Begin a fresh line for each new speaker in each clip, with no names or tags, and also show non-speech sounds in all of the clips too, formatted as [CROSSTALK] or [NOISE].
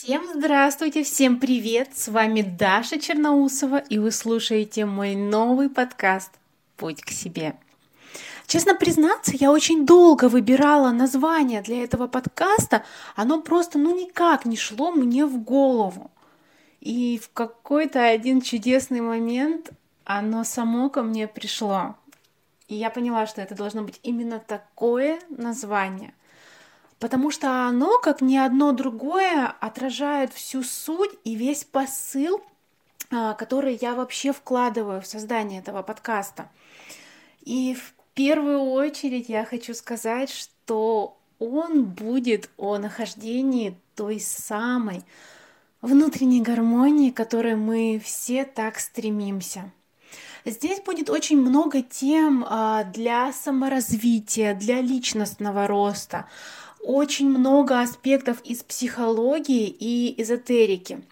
Всем здравствуйте, всем привет! С вами Даша Черноусова, и вы слушаете мой новый подкаст «Путь к себе». Честно признаться, я очень долго выбирала название для этого подкаста, оно просто ну никак не шло мне в голову. И в какой-то один чудесный момент оно само ко мне пришло. И я поняла, что это должно быть именно такое название потому что оно, как ни одно другое, отражает всю суть и весь посыл, а, который я вообще вкладываю в создание этого подкаста. И в первую очередь я хочу сказать, что он будет о нахождении той самой внутренней гармонии, к которой мы все так стремимся. Здесь будет очень много тем а, для саморазвития, для личностного роста, очень много аспектов из психологии и эзотерики.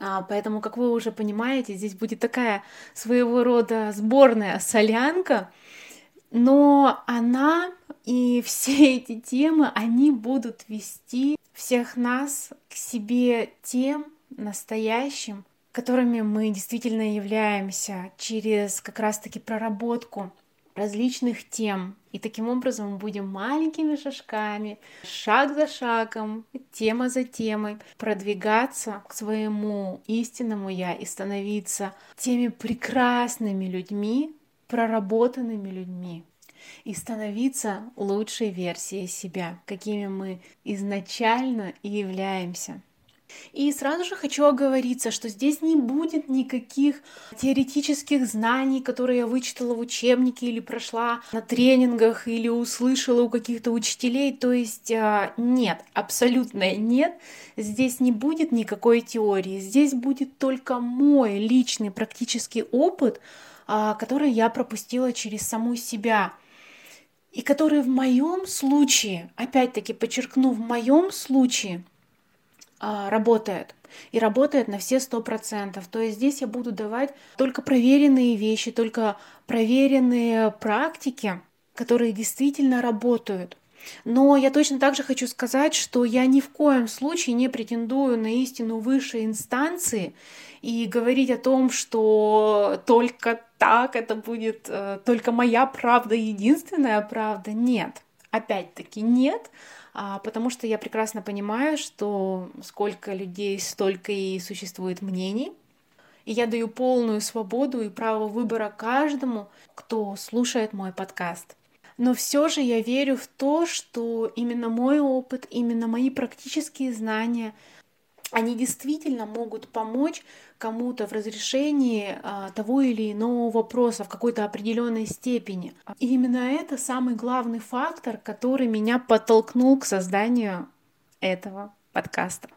А, поэтому, как вы уже понимаете, здесь будет такая своего рода сборная солянка, но она и все [LAUGHS] эти темы, они будут вести всех нас к себе тем настоящим, которыми мы действительно являемся через как раз-таки проработку различных тем. И таким образом мы будем маленькими шажками, шаг за шагом, тема за темой продвигаться к своему истинному я и становиться теми прекрасными людьми, проработанными людьми и становиться лучшей версией себя, какими мы изначально и являемся. И сразу же хочу оговориться, что здесь не будет никаких теоретических знаний, которые я вычитала в учебнике или прошла на тренингах или услышала у каких-то учителей. То есть а, нет, абсолютно нет. Здесь не будет никакой теории. Здесь будет только мой личный практический опыт, а, который я пропустила через саму себя и который в моем случае, опять-таки подчеркну, в моем случае – работает. И работает на все сто процентов. То есть здесь я буду давать только проверенные вещи, только проверенные практики, которые действительно работают. Но я точно так же хочу сказать, что я ни в коем случае не претендую на истину высшей инстанции и говорить о том, что только так это будет, э, только моя правда единственная правда. Нет, опять-таки нет. А, потому что я прекрасно понимаю, что сколько людей, столько и существует мнений. И я даю полную свободу и право выбора каждому, кто слушает мой подкаст. Но все же я верю в то, что именно мой опыт, именно мои практические знания — они действительно могут помочь кому-то в разрешении а, того или иного вопроса в какой-то определенной степени. И именно это самый главный фактор, который меня подтолкнул к созданию этого подкаста.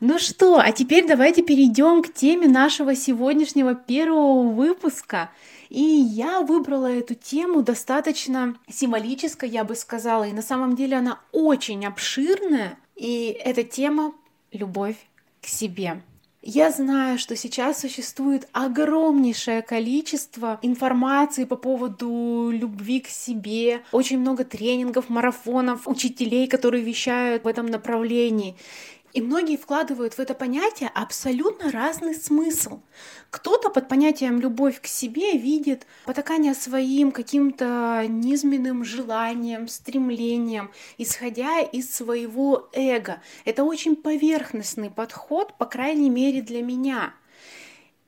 Ну что, а теперь давайте перейдем к теме нашего сегодняшнего первого выпуска. И я выбрала эту тему достаточно символической, я бы сказала, и на самом деле она очень обширная. И эта тема любовь к себе. Я знаю, что сейчас существует огромнейшее количество информации по поводу любви к себе, очень много тренингов, марафонов, учителей, которые вещают в этом направлении. И многие вкладывают в это понятие абсолютно разный смысл. Кто-то под понятием любовь к себе видит потакание своим каким-то низменным желанием, стремлением, исходя из своего эго. Это очень поверхностный подход, по крайней мере для меня.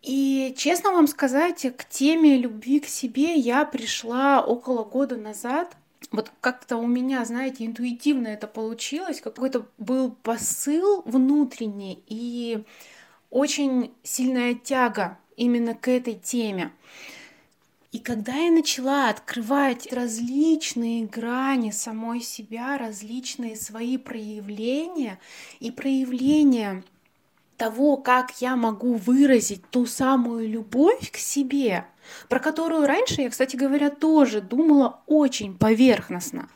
И честно вам сказать, к теме любви к себе я пришла около года назад, вот как-то у меня, знаете, интуитивно это получилось, какой-то был посыл внутренний и очень сильная тяга именно к этой теме. И когда я начала открывать различные грани самой себя, различные свои проявления и проявления того, как я могу выразить ту самую любовь к себе, про которую раньше я, кстати говоря, тоже думала очень поверхностно.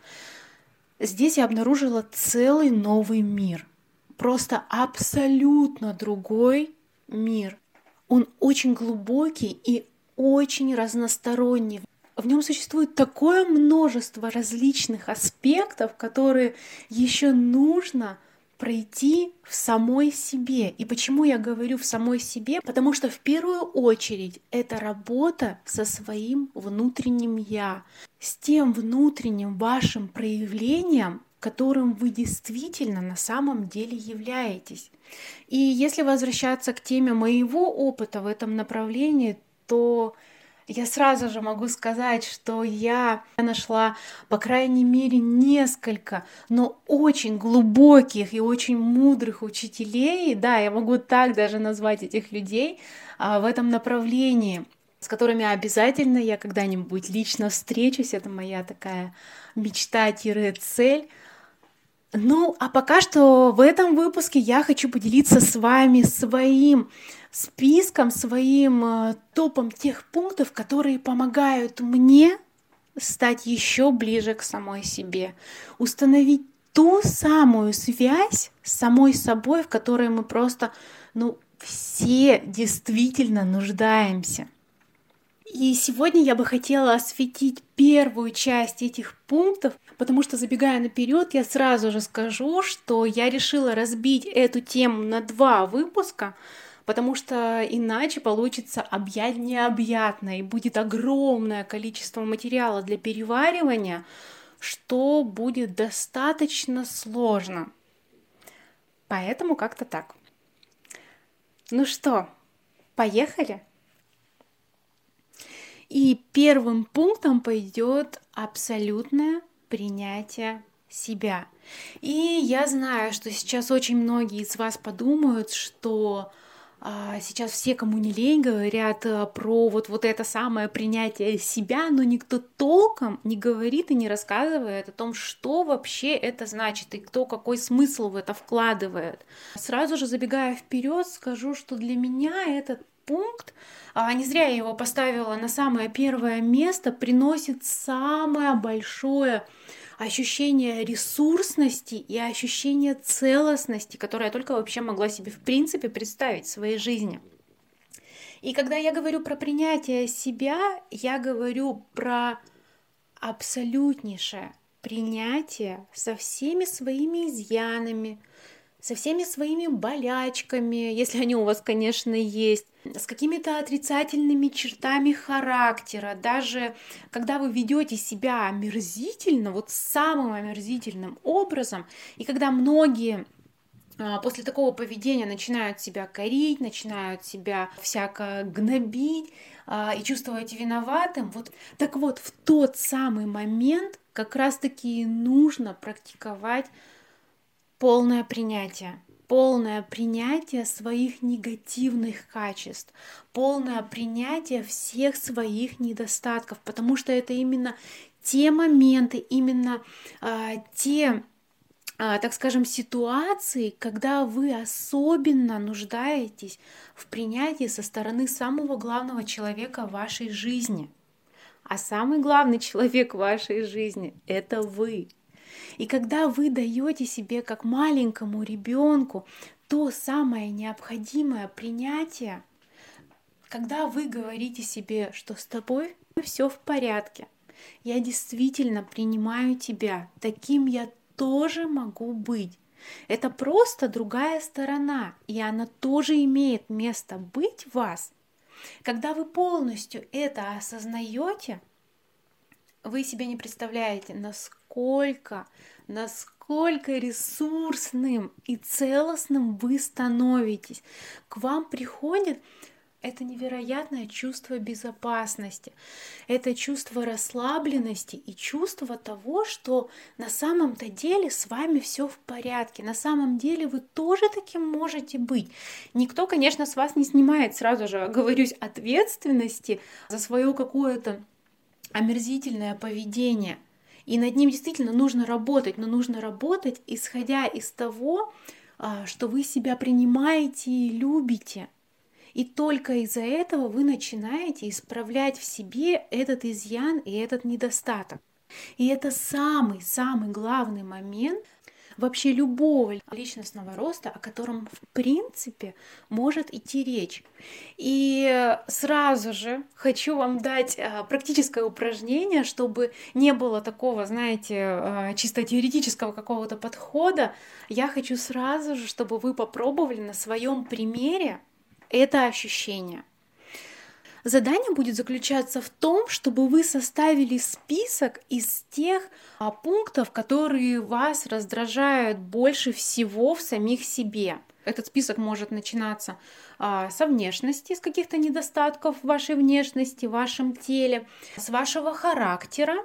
Здесь я обнаружила целый новый мир. Просто абсолютно другой мир. Он очень глубокий и очень разносторонний. В нем существует такое множество различных аспектов, которые еще нужно пройти в самой себе. И почему я говорю в самой себе? Потому что в первую очередь это работа со своим внутренним я, с тем внутренним вашим проявлением, которым вы действительно на самом деле являетесь. И если возвращаться к теме моего опыта в этом направлении, то я сразу же могу сказать, что я нашла, по крайней мере, несколько, но очень глубоких и очень мудрых учителей, да, я могу так даже назвать этих людей а, в этом направлении, с которыми обязательно я когда-нибудь лично встречусь, это моя такая мечта-цель. Ну, а пока что в этом выпуске я хочу поделиться с вами своим списком, своим э, топом тех пунктов, которые помогают мне стать еще ближе к самой себе, установить ту самую связь с самой собой, в которой мы просто, ну, все действительно нуждаемся. И сегодня я бы хотела осветить первую часть этих пунктов, потому что, забегая наперед, я сразу же скажу, что я решила разбить эту тему на два выпуска, потому что иначе получится объять необъятно, и будет огромное количество материала для переваривания, что будет достаточно сложно. Поэтому как-то так. Ну что, поехали? И первым пунктом пойдет абсолютное принятие себя. И я знаю, что сейчас очень многие из вас подумают, что сейчас все, кому не лень, говорят а, про вот, вот это самое принятие себя, но никто толком не говорит и не рассказывает о том, что вообще это значит и кто какой смысл в это вкладывает. Сразу же забегая вперед, скажу, что для меня этот пункт, а не зря я его поставила на самое первое место, приносит самое большое ощущение ресурсности и ощущение целостности, которое я только вообще могла себе в принципе представить в своей жизни. И когда я говорю про принятие себя, я говорю про абсолютнейшее принятие со всеми своими изъянами, со всеми своими болячками, если они у вас, конечно, есть, с какими-то отрицательными чертами характера, даже когда вы ведете себя омерзительно, вот самым омерзительным образом, и когда многие а, после такого поведения начинают себя корить, начинают себя всяко гнобить а, и чувствовать виноватым. Вот, так вот, в тот самый момент как раз-таки нужно практиковать полное принятие. Полное принятие своих негативных качеств, полное принятие всех своих недостатков, потому что это именно те моменты, именно а, те а, так скажем, ситуации, когда вы особенно нуждаетесь в принятии со стороны самого главного человека в вашей жизни. А самый главный [LAUGHS] человек в вашей жизни — это вы. И когда вы даете себе как маленькому ребенку то самое необходимое принятие, когда вы говорите себе, что с тобой все в порядке, я действительно принимаю тебя, таким я тоже могу быть. Это просто другая сторона, и она тоже имеет место быть в вас. Когда вы полностью это осознаете, вы себе не представляете, насколько, насколько ресурсным и целостным вы становитесь. К вам приходит это невероятное чувство безопасности, это чувство расслабленности и чувство того, что на самом-то деле с вами все в порядке, на самом деле вы тоже таким можете быть. Никто, конечно, с вас не снимает сразу же, говорюсь, ответственности за свое какое-то омерзительное поведение. И над ним действительно нужно работать, но нужно работать, исходя из того, а, что вы себя принимаете и любите. И только из-за этого вы начинаете исправлять в себе этот изъян и этот недостаток. И это самый-самый главный момент, вообще любого личностного роста, о котором в принципе может идти речь. И сразу же хочу вам дать а, практическое упражнение, чтобы не было такого, знаете, а, чисто теоретического какого-то подхода. Я хочу сразу же, чтобы вы попробовали на своем примере это ощущение. Задание будет заключаться в том, чтобы вы составили список из тех а, пунктов, которые вас раздражают больше всего в самих себе. Этот список может начинаться а, со внешности, с каких-то недостатков вашей внешности, в вашем теле, с вашего характера,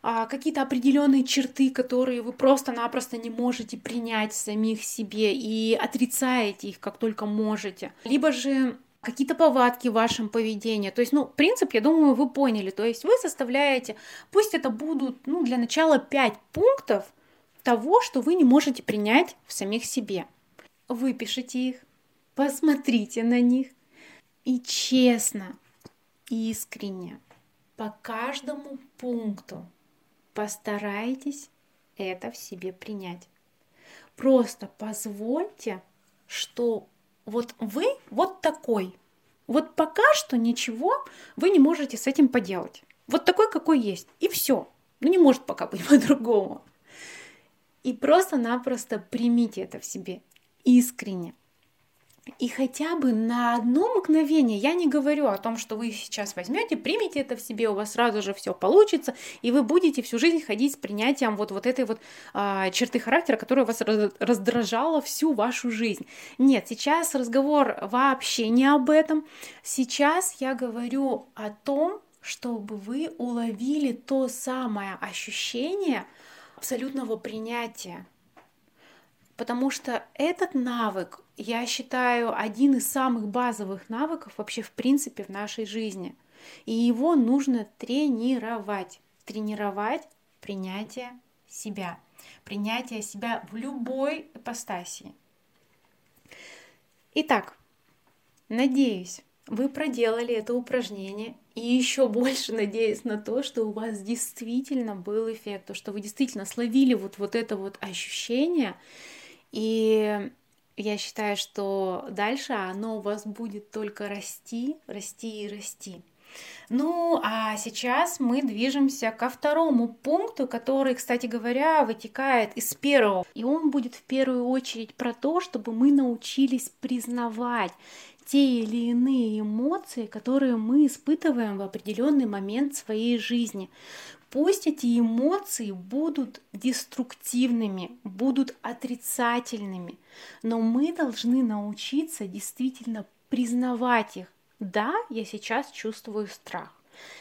а, какие-то определенные черты, которые вы просто-напросто не можете принять самих себе и отрицаете их, как только можете. Либо же какие-то повадки в вашем поведении. То есть, ну, принцип, я думаю, вы поняли. То есть вы составляете, пусть это будут, ну, для начала 5 пунктов того, что вы не можете принять в самих себе. Выпишите их, посмотрите на них и честно, искренне по каждому пункту постарайтесь это в себе принять. Просто позвольте, что вот вы вот такой. Вот пока что ничего вы не можете с этим поделать. Вот такой, какой есть. И все. Ну, не может пока быть [LAUGHS] по-другому. И просто-напросто примите это в себе искренне. И хотя бы на одно мгновение, я не говорю о том, что вы сейчас возьмете, примите это в себе, у вас сразу же все получится, и вы будете всю жизнь ходить с принятием вот, вот этой вот а, черты характера, которая вас раздражала всю вашу жизнь. Нет, сейчас разговор вообще не об этом. Сейчас я говорю о том, чтобы вы уловили то самое ощущение абсолютного принятия. Потому что этот навык, я считаю, один из самых базовых навыков вообще в принципе в нашей жизни. И его нужно тренировать. Тренировать принятие себя. Принятие себя в любой ипостасии. Итак, надеюсь, вы проделали это упражнение и еще больше надеюсь на то, что у вас действительно был эффект, что вы действительно словили вот, вот это вот ощущение, и я считаю, что дальше оно у вас будет только расти, расти и расти. Ну, а сейчас мы движемся ко второму пункту, который, кстати говоря, вытекает из первого. И он будет в первую очередь про то, чтобы мы научились признавать те или иные эмоции, которые мы испытываем в определенный момент своей жизни. Пусть эти эмоции будут деструктивными, будут отрицательными, но мы должны научиться действительно признавать их. Да, я сейчас чувствую страх.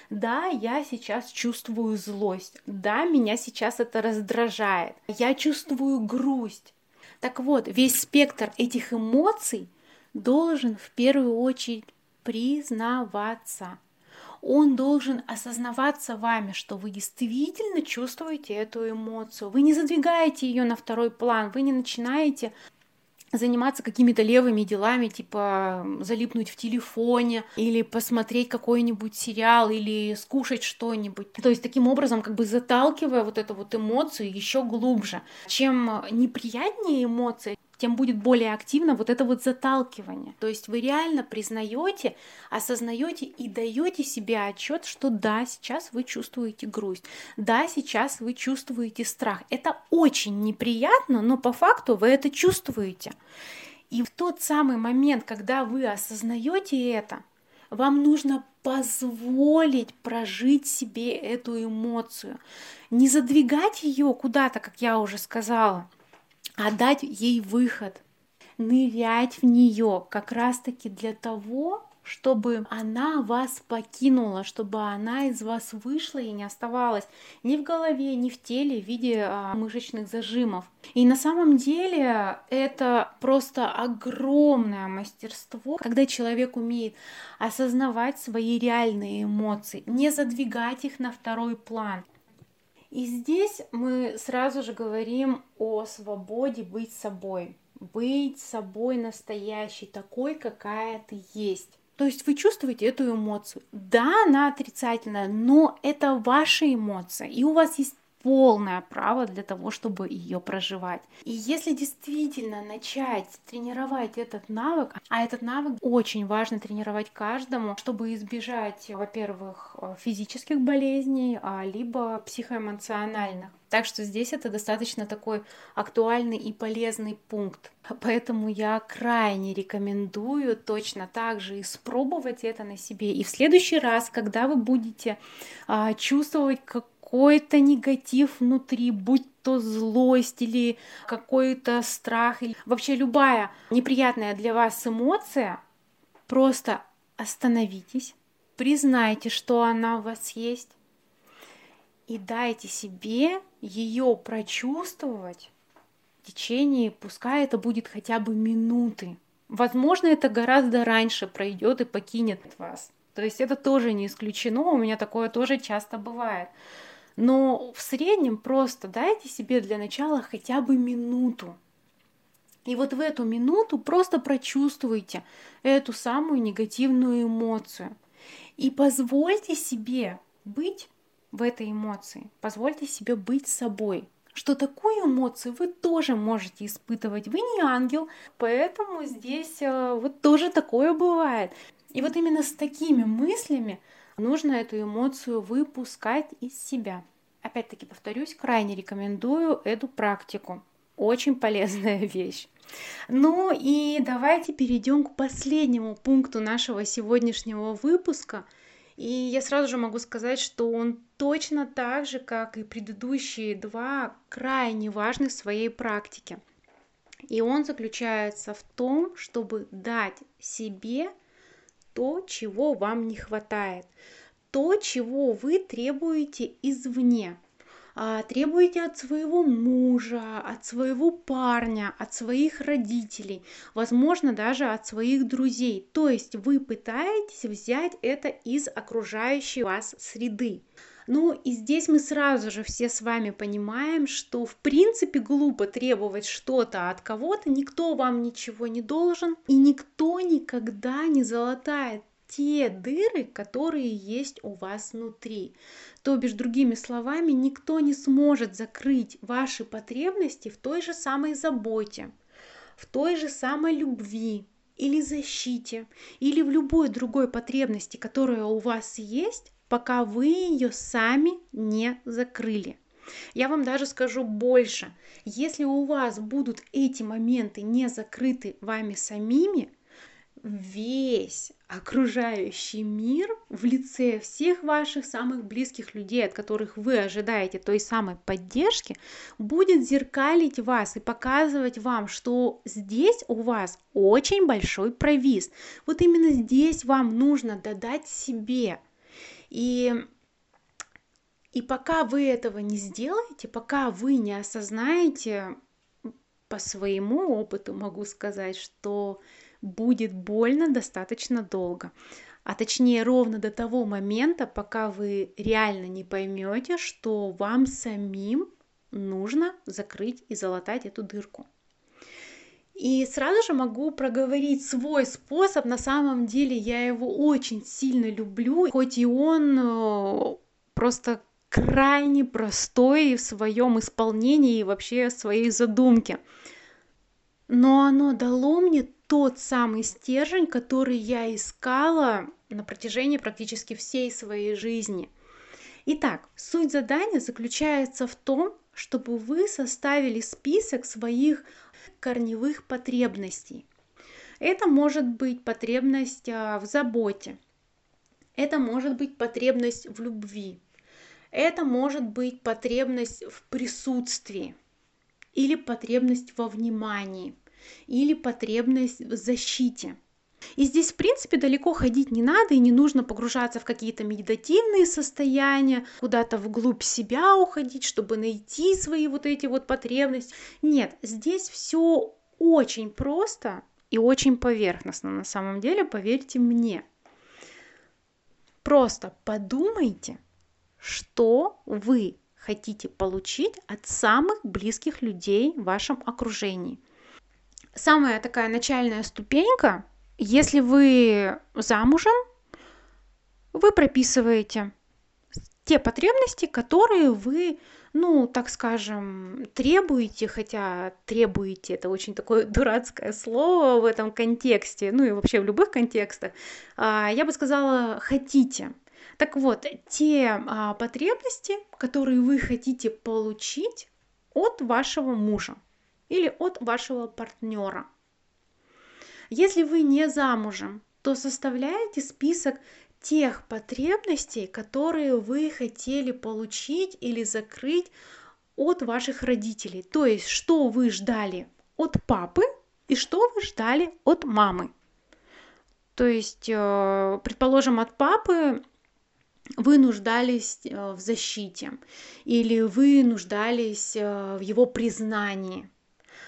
Да, я сейчас чувствую злость. Да, меня сейчас это раздражает. Я чувствую грусть. Так вот, весь спектр этих эмоций должен в первую очередь признаваться он должен осознаваться вами, что вы действительно чувствуете эту эмоцию. Вы не задвигаете ее на второй план, вы не начинаете заниматься какими-то левыми делами, типа залипнуть в телефоне или посмотреть какой-нибудь сериал или скушать что-нибудь. То есть таким образом как бы заталкивая вот эту вот эмоцию еще глубже. Чем неприятнее эмоции, тем будет более активно вот это вот заталкивание. То есть вы реально признаете, осознаете и даете себе отчет, что да, сейчас вы чувствуете грусть, да, сейчас вы чувствуете страх. Это очень неприятно, но по факту вы это чувствуете. И в тот самый момент, когда вы осознаете это, вам нужно позволить прожить себе эту эмоцию, не задвигать ее куда-то, как я уже сказала, а дать ей выход, нырять в нее как раз-таки для того, чтобы она вас покинула, чтобы она из вас вышла и не оставалась ни в голове, ни в теле в виде а, мышечных зажимов. И на самом деле это просто огромное мастерство, когда человек умеет осознавать свои реальные эмоции, не задвигать их на второй план. И здесь мы сразу же говорим о свободе быть собой, быть собой настоящей, такой, какая ты есть. То есть вы чувствуете эту эмоцию. Да, она отрицательная, но это ваша эмоция. И у вас есть полное право для того, чтобы ее проживать. И если действительно начать тренировать этот навык, а этот навык очень важно тренировать каждому, чтобы избежать, во-первых, физических болезней, а либо психоэмоциональных. Так что здесь это достаточно такой актуальный и полезный пункт. Поэтому я крайне рекомендую точно так же испробовать это на себе. И в следующий раз, когда вы будете а, чувствовать какой-то негатив внутри, будь то злость или какой-то страх, или вообще любая неприятная для вас эмоция, просто остановитесь, признайте, что она у вас есть, и дайте себе ее прочувствовать в течение, пускай это будет хотя бы минуты. Возможно, это гораздо раньше пройдет и покинет вас. То есть это тоже не исключено, у меня такое тоже часто бывает. Но в среднем просто дайте себе для начала хотя бы минуту. И вот в эту минуту просто прочувствуйте эту самую негативную эмоцию. И позвольте себе быть в этой эмоции. Позвольте себе быть собой. Что такую эмоцию вы тоже можете испытывать. Вы не ангел, поэтому здесь э, вот тоже такое бывает. И вот именно с такими мыслями нужно эту эмоцию выпускать из себя. Опять-таки повторюсь, крайне рекомендую эту практику. Очень полезная [LAUGHS] вещь. Ну и давайте перейдем к последнему пункту нашего сегодняшнего выпуска – и я сразу же могу сказать, что он точно так же, как и предыдущие два, крайне важный в своей практике. И он заключается в том, чтобы дать себе то, чего вам не хватает, то, чего вы требуете извне. А, требуете от своего мужа, от своего парня, от своих родителей, возможно, даже от своих друзей. То есть вы пытаетесь взять это из окружающей вас среды. Ну и здесь мы сразу же все с вами понимаем, что в принципе глупо требовать что-то от кого-то, никто вам ничего не должен, и никто никогда не залатает те дыры, которые есть у вас внутри. То бишь, другими словами, никто не сможет закрыть ваши потребности в той же самой заботе, в той же самой любви или защите, или в любой другой потребности, которая у вас есть, пока вы ее сами не закрыли. Я вам даже скажу больше. Если у вас будут эти моменты не закрыты вами самими, весь окружающий мир в лице всех ваших самых близких людей, от которых вы ожидаете той самой поддержки, будет зеркалить вас и показывать вам, что здесь у вас очень большой провис. Вот именно здесь вам нужно додать себе. И и пока вы этого не сделаете, пока вы не осознаете по своему опыту, могу сказать, что будет больно достаточно долго. А точнее ровно до того момента, пока вы реально не поймете, что вам самим нужно закрыть и залатать эту дырку. И сразу же могу проговорить свой способ. На самом деле я его очень сильно люблю, хоть и он э, просто крайне простой в своем исполнении и вообще в своей задумке. Но оно дало мне тот самый стержень, который я искала на протяжении практически всей своей жизни. Итак, суть задания заключается в том, чтобы вы составили список своих корневых потребностей. Это может быть потребность а, в заботе, это может быть потребность в любви, это может быть потребность в присутствии или потребность во внимании – или потребность в защите. И здесь, в принципе, далеко ходить не надо, и не нужно погружаться в какие-то медитативные состояния, куда-то вглубь себя уходить, чтобы найти свои вот эти вот потребности. Нет, здесь все очень просто и очень поверхностно на самом деле, поверьте мне. Просто подумайте, что вы хотите получить от самых близких людей в вашем окружении самая такая начальная ступенька, если вы замужем, вы прописываете те потребности, которые вы ну, так скажем, требуете, хотя требуете это очень такое [LAUGHS] дурацкое слово в этом контексте, ну и вообще в любых контекстах, а, я бы сказала, хотите. Так вот, те а, потребности, которые вы хотите получить от вашего мужа или от вашего партнера. Если вы не замужем, то составляете список тех потребностей, которые вы хотели получить или закрыть от ваших родителей. То есть, что вы ждали от папы и что вы ждали от мамы. То есть, э, предположим, от папы вы нуждались э, в защите или вы нуждались э, в его признании.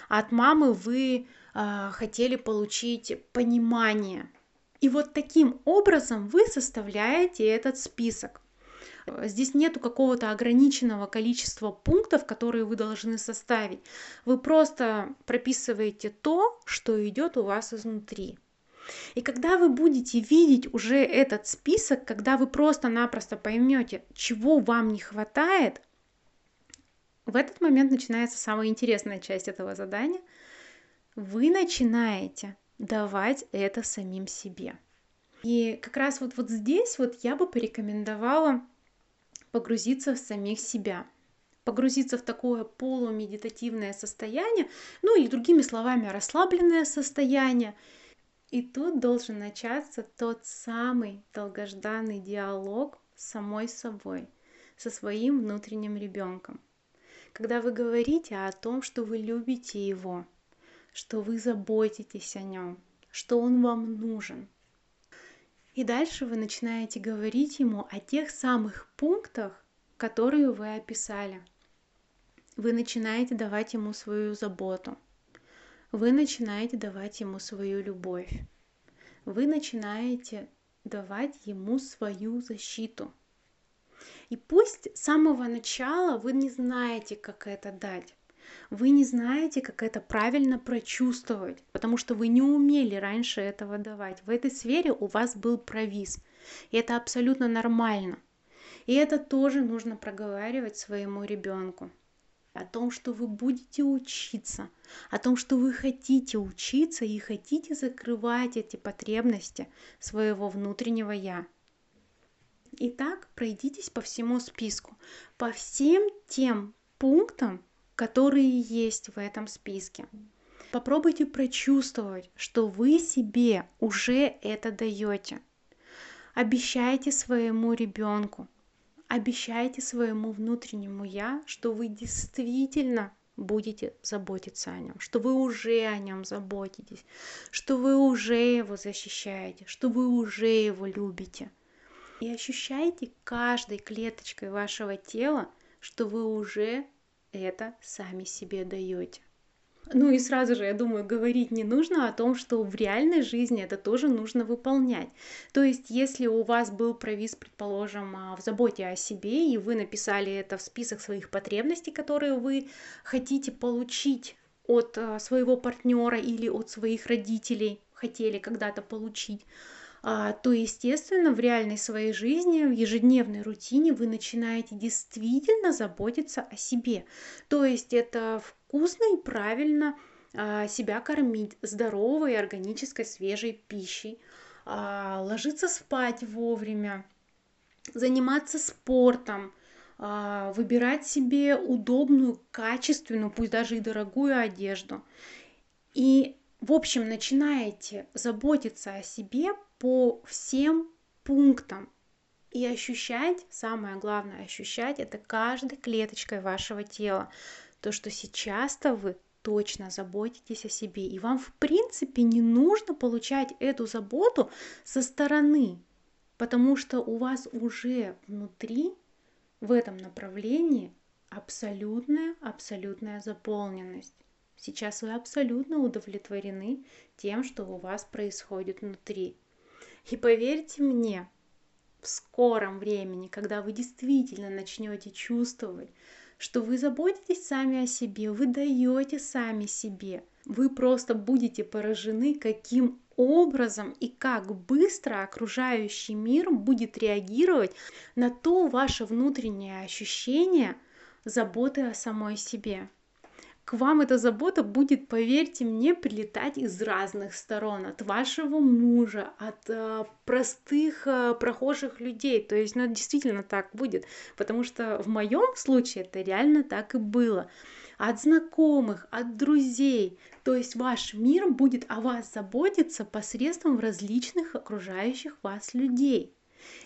От мамы вы хотели получить понимание и вот таким образом вы составляете этот список. Здесь нету какого-то ограниченного количества пунктов, которые вы должны составить. Вы просто прописываете то, что идет у вас изнутри. И когда вы будете видеть уже этот список, когда вы просто-напросто поймете, чего вам не хватает, в этот момент начинается самая интересная часть этого задания. Вы начинаете давать это самим себе. И как раз вот, вот здесь вот я бы порекомендовала погрузиться в самих себя, погрузиться в такое полумедитативное состояние, ну или другими словами, расслабленное состояние. И тут должен начаться тот самый долгожданный диалог с самой собой, со своим внутренним ребенком. Когда вы говорите о том, что вы любите его, что вы заботитесь о нем, что он вам нужен. И дальше вы начинаете говорить ему о тех самых пунктах, которые вы описали. Вы начинаете давать ему свою заботу. Вы начинаете давать ему свою любовь. Вы начинаете давать ему свою защиту. И пусть с самого начала вы не знаете, как это дать. Вы не знаете, как это правильно прочувствовать, потому что вы не умели раньше этого давать. В этой сфере у вас был провис. И это абсолютно нормально. И это тоже нужно проговаривать своему ребенку. О том, что вы будете учиться, о том, что вы хотите учиться и хотите закрывать эти потребности своего внутреннего я. Итак, пройдитесь по всему списку, по всем тем пунктам, которые есть в этом списке. Попробуйте прочувствовать, что вы себе уже это даете. Обещайте своему ребенку, обещайте своему внутреннему я, что вы действительно будете заботиться о нем, что вы уже о нем заботитесь, что вы уже его защищаете, что вы уже его любите. И ощущайте каждой клеточкой вашего тела, что вы уже это сами себе даете. Ну и сразу же, я думаю, говорить не нужно о том, что в реальной жизни это тоже нужно выполнять. То есть, если у вас был провис, предположим, а, в заботе о себе, и вы написали это в список своих потребностей, которые вы хотите получить от а, своего партнера или от своих родителей, хотели когда-то получить, то, естественно, в реальной своей жизни, в ежедневной рутине вы начинаете действительно заботиться о себе. То есть это вкусно и правильно а, себя кормить здоровой, органической, свежей пищей, а, ложиться спать вовремя, заниматься спортом, выбирать себе удобную, качественную, пусть даже и дорогую одежду. И, в общем, начинаете заботиться о себе по всем пунктам и ощущать, самое главное ощущать, это каждой клеточкой вашего тела. То, что сейчас-то вы точно заботитесь о себе. И вам, в принципе, не нужно получать эту заботу со стороны, потому что у вас уже внутри в этом направлении абсолютная, абсолютная заполненность. Сейчас вы абсолютно удовлетворены тем, что у вас происходит внутри. И поверьте мне, в скором времени, когда вы действительно начнете чувствовать, что вы заботитесь сами о себе, вы даете сами себе, вы просто будете поражены, каким образом и как быстро окружающий мир будет реагировать на то ваше внутреннее ощущение, заботы о самой себе. К вам эта забота будет, поверьте мне, прилетать из разных сторон, от вашего мужа, от э, простых э, прохожих людей. То есть, ну, действительно так будет, потому что в моем случае это реально так и было. От знакомых, от друзей. То есть ваш мир будет о вас заботиться посредством различных окружающих вас людей.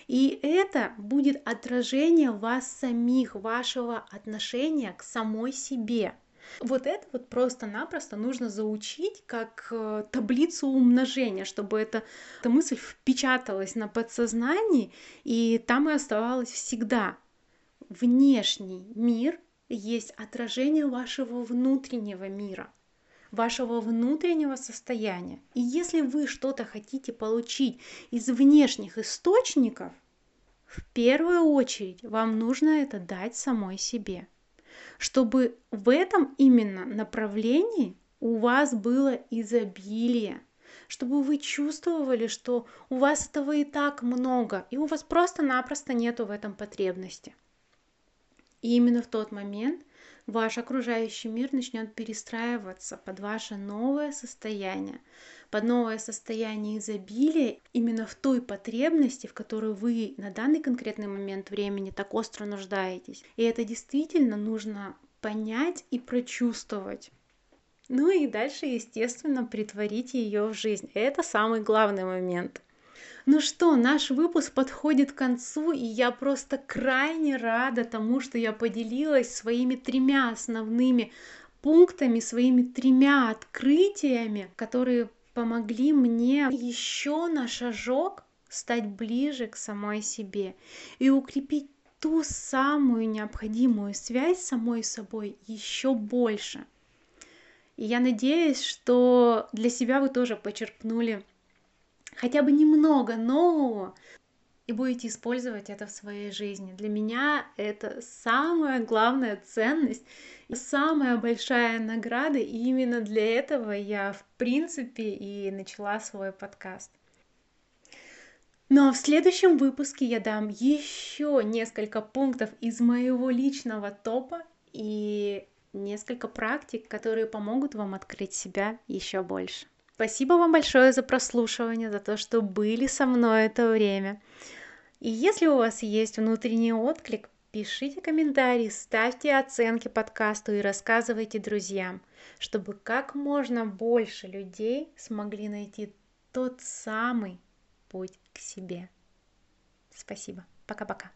И это будет отражение вас самих, вашего отношения к самой себе. Вот это вот просто-напросто нужно заучить как э, таблицу умножения, чтобы эта, эта мысль впечаталась на подсознании, и там и оставалась всегда. Внешний мир есть отражение вашего внутреннего мира вашего внутреннего состояния. И если вы что-то хотите получить из внешних источников, в первую очередь вам нужно это дать самой себе чтобы в этом именно направлении у вас было изобилие, чтобы вы чувствовали, что у вас этого и так много, и у вас просто-напросто нету в этом потребности. И именно в тот момент ваш окружающий мир начнет перестраиваться под ваше новое состояние, под новое состояние изобилия именно в той потребности, в которой вы на данный конкретный момент времени так остро нуждаетесь. И это действительно нужно понять и прочувствовать. Ну и дальше, естественно, притворить ее в жизнь. Это самый главный момент. Ну что, наш выпуск подходит к концу, и я просто крайне рада тому, что я поделилась своими тремя основными пунктами, своими тремя открытиями, которые помогли мне еще на шажок стать ближе к самой себе и укрепить ту самую необходимую связь с самой собой еще больше. И я надеюсь, что для себя вы тоже почерпнули хотя бы немного нового и будете использовать это в своей жизни. Для меня это самая главная ценность, самая большая награда, и именно для этого я, в принципе, и начала свой подкаст. Ну а в следующем выпуске я дам еще несколько пунктов из моего личного топа и несколько практик, которые помогут вам открыть себя еще больше. Спасибо вам большое за прослушивание, за то, что были со мной это время. И если у вас есть внутренний отклик, пишите комментарии, ставьте оценки подкасту и рассказывайте друзьям, чтобы как можно больше людей смогли найти тот самый путь к себе. Спасибо. Пока-пока.